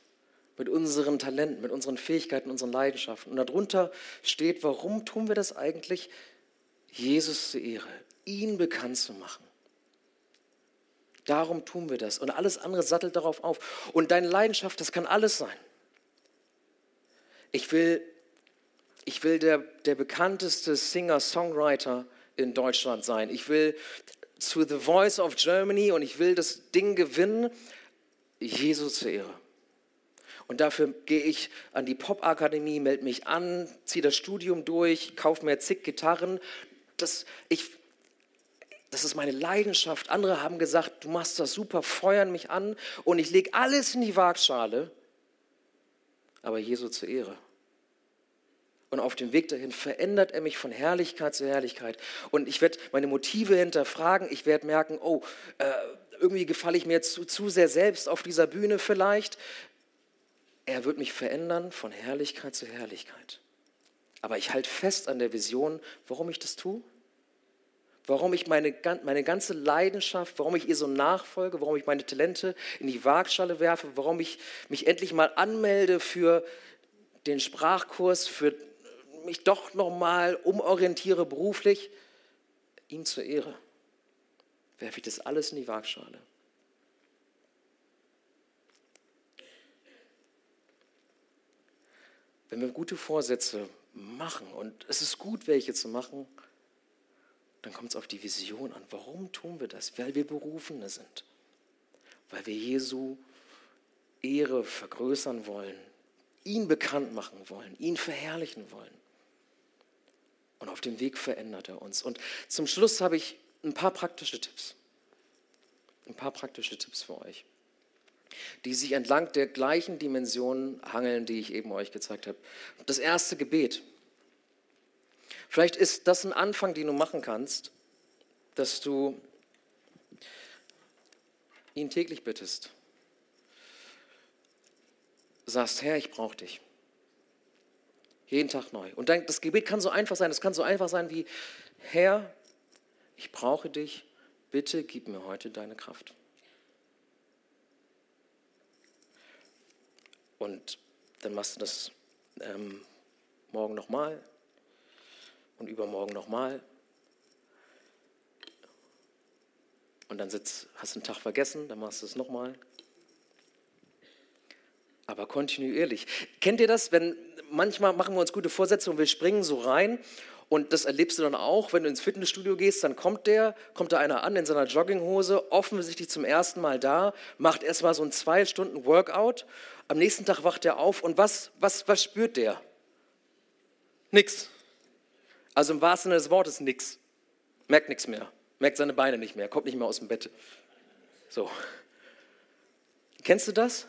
mit unseren Talenten, mit unseren Fähigkeiten, unseren Leidenschaften. Und darunter steht, warum tun wir das eigentlich? Jesus zu Ehre, ihn bekannt zu machen. Darum tun wir das. Und alles andere sattelt darauf auf. Und deine Leidenschaft, das kann alles sein. Ich will, ich will der, der bekannteste Singer-Songwriter in Deutschland sein. Ich will zu The Voice of Germany und ich will das Ding gewinnen. Jesus zur Ehre. Und dafür gehe ich an die Popakademie, melde mich an, ziehe das Studium durch, kaufe mir zig Gitarren, das, ich, das ist meine Leidenschaft. Andere haben gesagt, du machst das super, feuern mich an und ich lege alles in die Waagschale, aber Jesu zur Ehre. Und auf dem Weg dahin verändert er mich von Herrlichkeit zu Herrlichkeit. Und ich werde meine Motive hinterfragen. Ich werde merken, oh, äh, irgendwie gefalle ich mir zu, zu sehr selbst auf dieser Bühne vielleicht. Er wird mich verändern von Herrlichkeit zu Herrlichkeit. Aber ich halte fest an der Vision, warum ich das tue, warum ich meine, meine ganze Leidenschaft, warum ich ihr so nachfolge, warum ich meine Talente in die Waagschale werfe, warum ich mich endlich mal anmelde für den Sprachkurs, für mich doch nochmal umorientiere beruflich, ihm zur Ehre werfe ich das alles in die Waagschale. Wenn wir gute Vorsätze machen. Und es ist gut, welche zu machen. Dann kommt es auf die Vision an. Warum tun wir das? Weil wir Berufene sind. Weil wir Jesu Ehre vergrößern wollen, ihn bekannt machen wollen, ihn verherrlichen wollen. Und auf dem Weg verändert er uns. Und zum Schluss habe ich ein paar praktische Tipps. Ein paar praktische Tipps für euch die sich entlang der gleichen Dimensionen hangeln, die ich eben euch gezeigt habe. Das erste Gebet. Vielleicht ist das ein Anfang, den du machen kannst, dass du ihn täglich bittest. Sagst, Herr, ich brauche dich. Jeden Tag neu. Und das Gebet kann so einfach sein. Es kann so einfach sein wie, Herr, ich brauche dich. Bitte gib mir heute deine Kraft. Und dann machst du das ähm, morgen nochmal und übermorgen nochmal. Und dann sitzt, hast du einen Tag vergessen, dann machst du es nochmal. Aber kontinuierlich. Kennt ihr das, wenn manchmal machen wir uns gute Vorsätze und wir springen so rein und das erlebst du dann auch, wenn du ins Fitnessstudio gehst, dann kommt der, kommt da einer an in seiner Jogginghose, offensichtlich zum ersten Mal da, macht erstmal so ein zwei Stunden Workout. Am nächsten Tag wacht er auf und was, was, was spürt der? Nix. Also im wahrsten Sinne des Wortes nix. Merkt nichts mehr. Merkt seine Beine nicht mehr, kommt nicht mehr aus dem Bett. So. Kennst du das?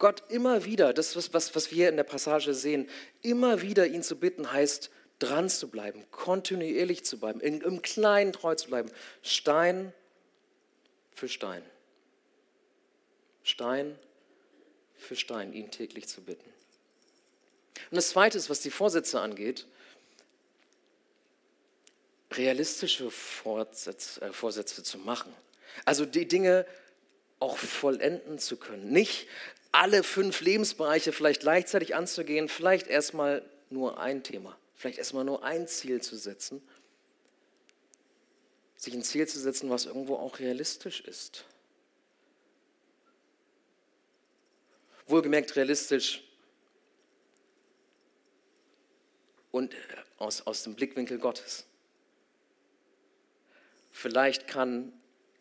Gott immer wieder, das, was, was, wir in der Passage sehen, immer wieder ihn zu bitten, heißt, dran zu bleiben, kontinuierlich zu bleiben, in, im Kleinen treu zu bleiben. Stein für Stein. Stein für Stein, ihn täglich zu bitten. Und das Zweite ist, was die Vorsätze angeht, realistische Vorsätze, äh, Vorsätze zu machen. Also die Dinge auch vollenden zu können. Nicht alle fünf Lebensbereiche vielleicht gleichzeitig anzugehen, vielleicht erstmal nur ein Thema, vielleicht erstmal nur ein Ziel zu setzen. Sich ein Ziel zu setzen, was irgendwo auch realistisch ist. Wohlgemerkt realistisch und aus, aus dem Blickwinkel Gottes. Vielleicht kann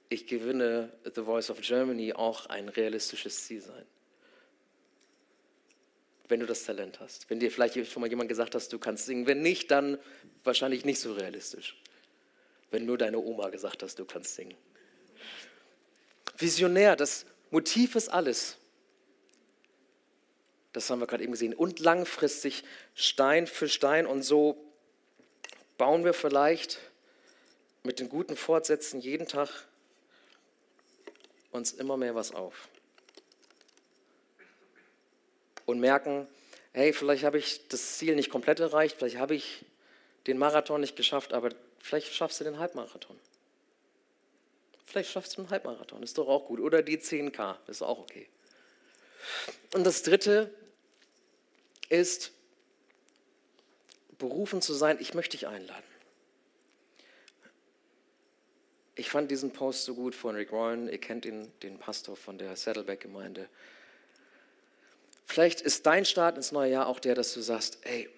ich gewinne The Voice of Germany auch ein realistisches Ziel sein. Wenn du das Talent hast. Wenn dir vielleicht schon mal jemand gesagt hast, du kannst singen. Wenn nicht, dann wahrscheinlich nicht so realistisch. Wenn nur deine Oma gesagt hast, du kannst singen. Visionär, das Motiv ist alles. Das haben wir gerade eben gesehen. Und langfristig Stein für Stein. Und so bauen wir vielleicht mit den guten Fortsätzen jeden Tag uns immer mehr was auf. Und merken, hey, vielleicht habe ich das Ziel nicht komplett erreicht, vielleicht habe ich den Marathon nicht geschafft, aber vielleicht schaffst du den Halbmarathon. Vielleicht schaffst du einen Halbmarathon, ist doch auch gut. Oder die 10K, ist auch okay. Und das Dritte ist, berufen zu sein, ich möchte dich einladen. Ich fand diesen Post so gut von Rick Warren. Ihr kennt ihn, den Pastor von der Saddleback-Gemeinde. Vielleicht ist dein Start ins neue Jahr auch der, dass du sagst, ey,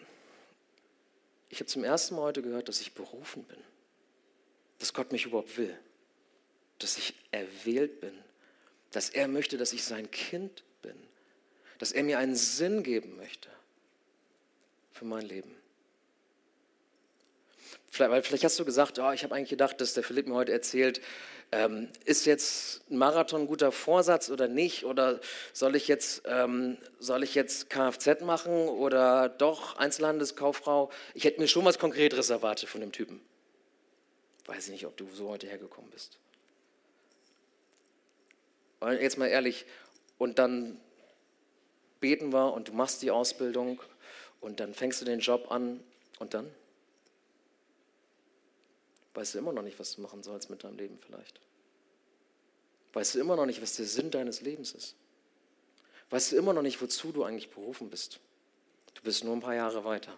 ich habe zum ersten Mal heute gehört, dass ich berufen bin, dass Gott mich überhaupt will, dass ich erwählt bin, dass er möchte, dass ich sein Kind bin, dass er mir einen Sinn geben möchte für mein Leben. Vielleicht, weil vielleicht hast du gesagt, oh, ich habe eigentlich gedacht, dass der Philipp mir heute erzählt, ähm, ist jetzt ein Marathon ein guter Vorsatz oder nicht? Oder soll ich jetzt, ähm, soll ich jetzt Kfz machen oder doch Einzelhandelskauffrau? Ich hätte mir schon was Konkreteres erwartet von dem Typen. Weiß ich nicht, ob du so heute hergekommen bist. Und jetzt mal ehrlich, und dann beten wir und du machst die Ausbildung und dann fängst du den Job an und dann? Weißt du immer noch nicht, was du machen sollst mit deinem Leben vielleicht. Weißt du immer noch nicht, was der Sinn deines Lebens ist. Weißt du immer noch nicht, wozu du eigentlich berufen bist. Du bist nur ein paar Jahre weiter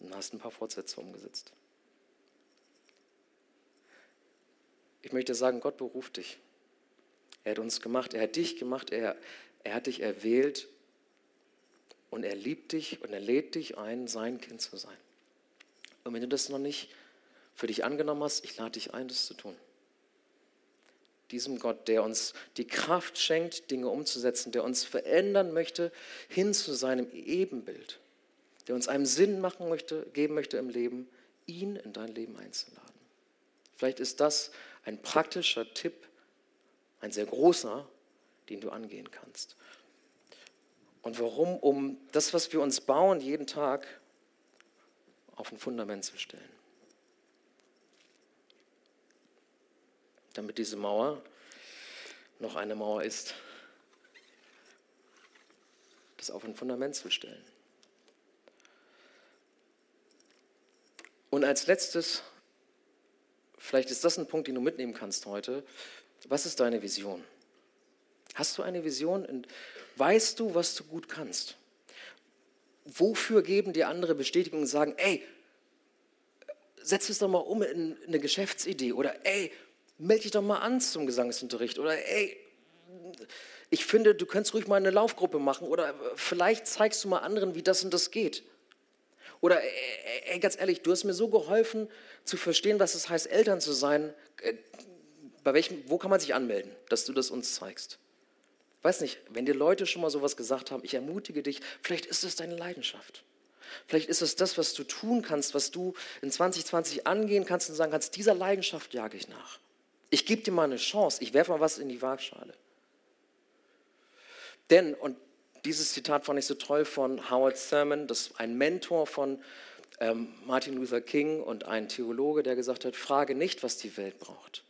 und hast ein paar Fortsätze umgesetzt. Ich möchte sagen, Gott beruft dich. Er hat uns gemacht, er hat dich gemacht, er, er hat dich erwählt und er liebt dich und er lädt dich ein, sein Kind zu sein. Und wenn du das noch nicht für dich angenommen hast, ich lade dich ein, das zu tun. Diesem Gott, der uns die Kraft schenkt, Dinge umzusetzen, der uns verändern möchte hin zu seinem Ebenbild, der uns einen Sinn machen möchte, geben möchte im Leben, ihn in dein Leben einzuladen. Vielleicht ist das ein praktischer Tipp, ein sehr großer, den du angehen kannst. Und warum? Um das, was wir uns bauen, jeden Tag auf ein Fundament zu stellen. Damit diese Mauer noch eine Mauer ist, das auf ein Fundament zu stellen. Und als letztes, vielleicht ist das ein Punkt, den du mitnehmen kannst heute, was ist deine Vision? Hast du eine Vision? Weißt du, was du gut kannst? Wofür geben dir andere Bestätigung und sagen, ey, setz es doch mal um in eine Geschäftsidee oder ey, melde dich doch mal an zum Gesangsunterricht oder ey, ich finde, du könntest ruhig mal eine Laufgruppe machen oder vielleicht zeigst du mal anderen, wie das und das geht. Oder ey, ganz ehrlich, du hast mir so geholfen zu verstehen, was es heißt, Eltern zu sein. Äh, bei welchem, wo kann man sich anmelden, dass du das uns zeigst? Weiß nicht, wenn dir Leute schon mal sowas gesagt haben, ich ermutige dich, vielleicht ist es deine Leidenschaft. Vielleicht ist es das, was du tun kannst, was du in 2020 angehen kannst und sagen kannst, dieser Leidenschaft jage ich nach. Ich gebe dir mal eine Chance. Ich werfe mal was in die Waagschale. Denn, und dieses Zitat fand ich so toll von Howard Thurman, das ein Mentor von ähm, Martin Luther King und ein Theologe, der gesagt hat, frage nicht, was die Welt braucht.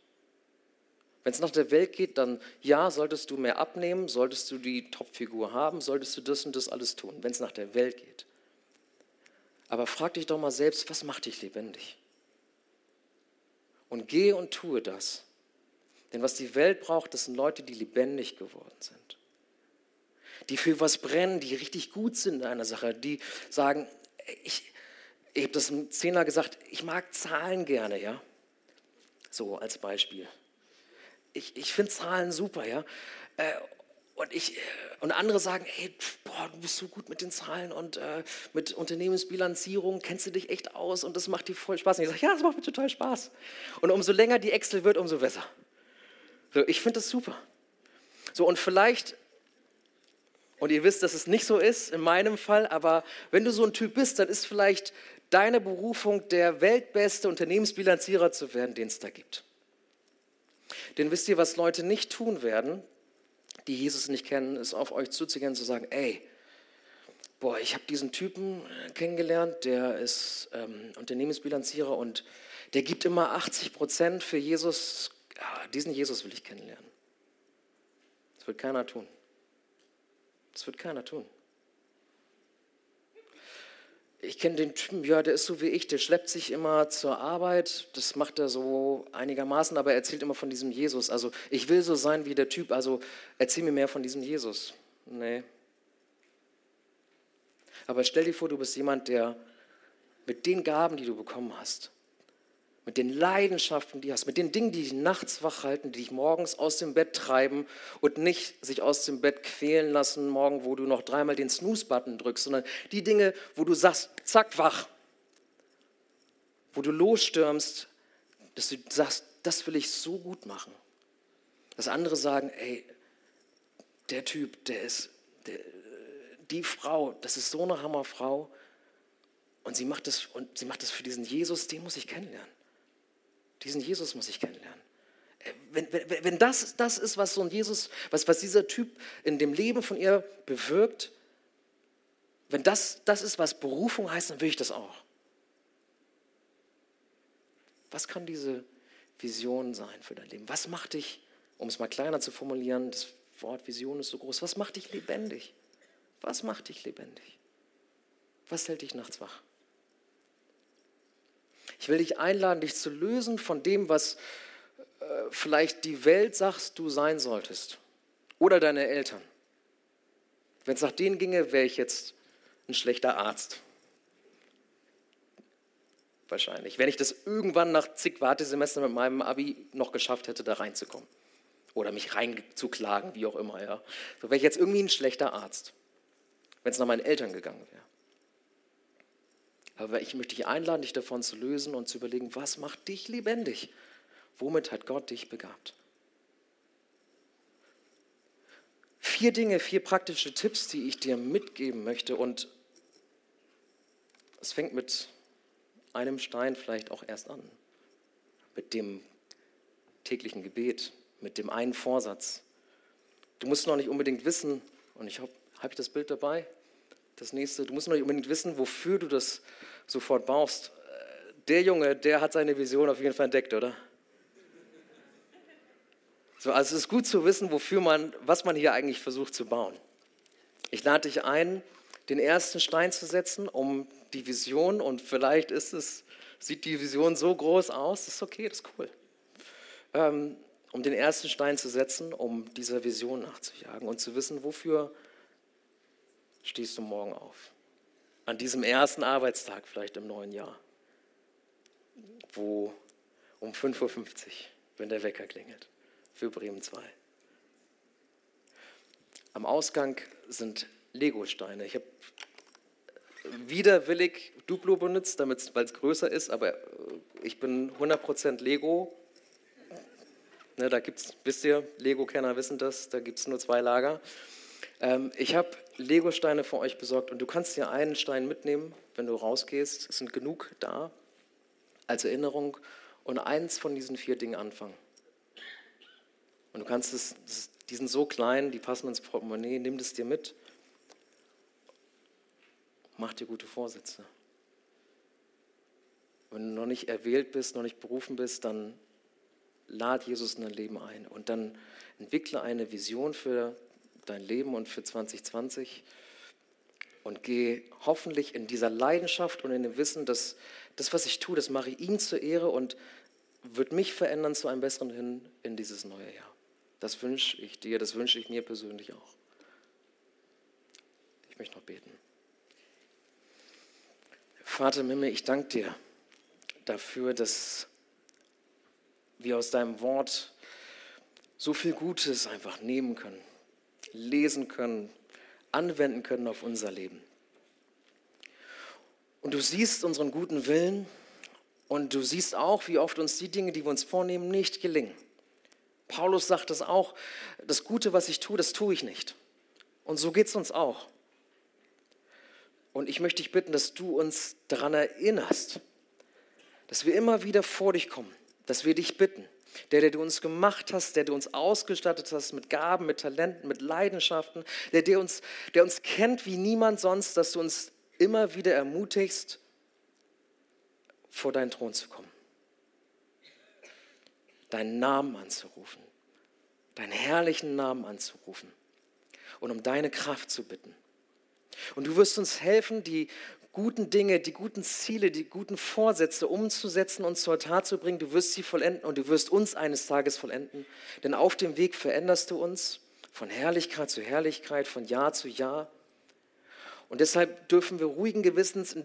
Wenn es nach der Welt geht, dann ja, solltest du mehr abnehmen, solltest du die Topfigur haben, solltest du das und das alles tun, wenn es nach der Welt geht. Aber frag dich doch mal selbst, was macht dich lebendig? Und gehe und tue das. Denn was die Welt braucht, das sind Leute, die lebendig geworden sind. Die für was brennen, die richtig gut sind in einer Sache, die sagen, ich, ich habe das im Zehner gesagt, ich mag Zahlen gerne, ja. So als Beispiel. Ich, ich finde Zahlen super, ja. Äh, und, ich, äh, und andere sagen, hey, boah, du bist so gut mit den Zahlen und äh, mit Unternehmensbilanzierung, kennst du dich echt aus und das macht dir voll Spaß. Und ich sage, ja, das macht mir total Spaß. Und umso länger die Excel wird, umso besser. So, ich finde das super. So, und vielleicht und ihr wisst, dass es nicht so ist in meinem Fall, aber wenn du so ein Typ bist, dann ist vielleicht deine Berufung, der weltbeste Unternehmensbilanzierer zu werden, den es da gibt. Denn wisst ihr, was Leute nicht tun werden, die Jesus nicht kennen, ist auf euch zuzugehen und zu sagen, ey, boah, ich habe diesen Typen kennengelernt, der ist ähm, Unternehmensbilanzierer und der gibt immer 80 Prozent für Jesus. Ja, diesen Jesus will ich kennenlernen. Das wird keiner tun. Das wird keiner tun. Ich kenne den Typen, ja, der ist so wie ich, der schleppt sich immer zur Arbeit, das macht er so einigermaßen, aber er erzählt immer von diesem Jesus. Also ich will so sein wie der Typ, also erzähl mir mehr von diesem Jesus. Nee. Aber stell dir vor, du bist jemand, der mit den Gaben, die du bekommen hast, mit den Leidenschaften, die du hast, mit den Dingen, die dich nachts wach halten, die dich morgens aus dem Bett treiben und nicht sich aus dem Bett quälen lassen, morgen, wo du noch dreimal den Snooze-Button drückst, sondern die Dinge, wo du sagst, zack, wach, wo du losstürmst, dass du sagst, das will ich so gut machen. Dass andere sagen, ey, der Typ, der ist, der, die Frau, das ist so eine Hammerfrau und sie macht das, und sie macht das für diesen Jesus, den muss ich kennenlernen. Diesen Jesus muss ich kennenlernen. Äh, wenn, wenn, wenn das das ist, was so ein Jesus, was, was dieser Typ in dem Leben von ihr bewirkt, wenn das das ist, was Berufung heißt, dann will ich das auch. Was kann diese Vision sein für dein Leben? Was macht dich, um es mal kleiner zu formulieren, das Wort Vision ist so groß, was macht dich lebendig? Was macht dich lebendig? Was hält dich nachts wach? Ich will dich einladen, dich zu lösen von dem, was äh, vielleicht die Welt sagt, du sein solltest. Oder deine Eltern. Wenn es nach denen ginge, wäre ich jetzt ein schlechter Arzt. Wahrscheinlich. Wenn ich das irgendwann nach zig Wartesemestern mit meinem Abi noch geschafft hätte, da reinzukommen. Oder mich reinzuklagen, wie auch immer. Ja. So wäre ich jetzt irgendwie ein schlechter Arzt, wenn es nach meinen Eltern gegangen wäre. Aber ich möchte dich einladen, dich davon zu lösen und zu überlegen, was macht dich lebendig? Womit hat Gott dich begabt? Vier Dinge, vier praktische Tipps, die ich dir mitgeben möchte. Und es fängt mit einem Stein vielleicht auch erst an. Mit dem täglichen Gebet, mit dem einen Vorsatz. Du musst noch nicht unbedingt wissen, und ich habe hab ich das Bild dabei? Das nächste, du musst noch nicht unbedingt wissen, wofür du das sofort brauchst. Der Junge, der hat seine Vision auf jeden Fall entdeckt, oder? So, also es ist gut zu wissen, wofür man, was man hier eigentlich versucht zu bauen. Ich lade dich ein, den ersten Stein zu setzen, um die Vision, und vielleicht ist es, sieht die Vision so groß aus, das ist okay, das ist cool. Ähm, um den ersten Stein zu setzen, um dieser Vision nachzujagen und zu wissen, wofür stehst du morgen auf? An diesem ersten Arbeitstag vielleicht im neuen Jahr, wo um 5.50 Uhr, wenn der Wecker klingelt, für Bremen 2. Am Ausgang sind Legosteine. Ich habe widerwillig Duplo benutzt, weil es größer ist, aber ich bin 100% Lego. Ne, da gibt es, wisst ihr, Lego-Kenner wissen das, da gibt es nur zwei Lager. Ähm, ich habe Legosteine für euch besorgt und du kannst dir einen Stein mitnehmen, wenn du rausgehst. Es sind genug da als Erinnerung und eins von diesen vier Dingen anfangen. Und du kannst es, die sind so klein, die passen ins Portemonnaie, nimm das dir mit. Mach dir gute Vorsätze. Wenn du noch nicht erwählt bist, noch nicht berufen bist, dann lad Jesus in dein Leben ein und dann entwickle eine Vision für dein Leben und für 2020 und geh hoffentlich in dieser Leidenschaft und in dem Wissen, dass das, was ich tue, das mache ich ihm zur Ehre und wird mich verändern zu einem besseren hin in dieses neue Jahr. Das wünsche ich dir, das wünsche ich mir persönlich auch. Ich möchte noch beten. Vater im ich danke dir dafür, dass wir aus deinem Wort so viel Gutes einfach nehmen können, lesen können, anwenden können auf unser Leben. Und du siehst unseren guten Willen und du siehst auch, wie oft uns die Dinge, die wir uns vornehmen, nicht gelingen. Paulus sagt das auch, das Gute, was ich tue, das tue ich nicht. Und so geht es uns auch. Und ich möchte dich bitten, dass du uns daran erinnerst, dass wir immer wieder vor dich kommen, dass wir dich bitten, der, der du uns gemacht hast, der du uns ausgestattet hast mit Gaben, mit Talenten, mit Leidenschaften, der, der, uns, der uns kennt wie niemand sonst, dass du uns immer wieder ermutigst, vor deinen Thron zu kommen, deinen Namen anzurufen, deinen herrlichen Namen anzurufen und um deine Kraft zu bitten. Und du wirst uns helfen, die guten Dinge, die guten Ziele, die guten Vorsätze umzusetzen und zur Tat zu bringen. Du wirst sie vollenden und du wirst uns eines Tages vollenden. Denn auf dem Weg veränderst du uns von Herrlichkeit zu Herrlichkeit, von Jahr zu Jahr. Und deshalb dürfen wir ruhigen Gewissens in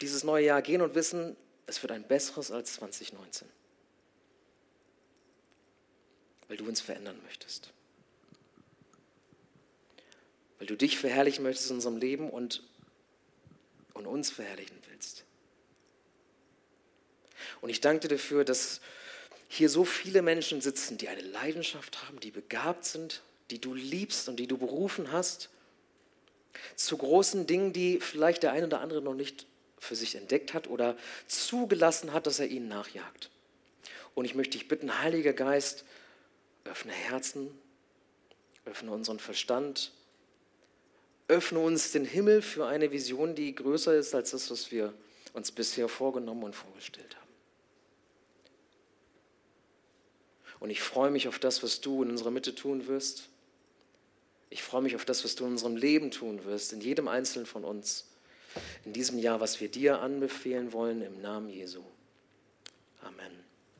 dieses neue Jahr gehen und wissen, es wird ein besseres als 2019. Weil du uns verändern möchtest. Weil du dich verherrlichen möchtest in unserem Leben und und uns verherrlichen willst. Und ich danke dir dafür, dass hier so viele Menschen sitzen, die eine Leidenschaft haben, die begabt sind, die du liebst und die du berufen hast, zu großen Dingen, die vielleicht der eine oder andere noch nicht für sich entdeckt hat oder zugelassen hat, dass er ihnen nachjagt. Und ich möchte dich bitten, Heiliger Geist, öffne Herzen, öffne unseren Verstand, Öffne uns den Himmel für eine Vision, die größer ist als das, was wir uns bisher vorgenommen und vorgestellt haben. Und ich freue mich auf das, was du in unserer Mitte tun wirst. Ich freue mich auf das, was du in unserem Leben tun wirst, in jedem Einzelnen von uns, in diesem Jahr, was wir dir anbefehlen wollen, im Namen Jesu. Amen.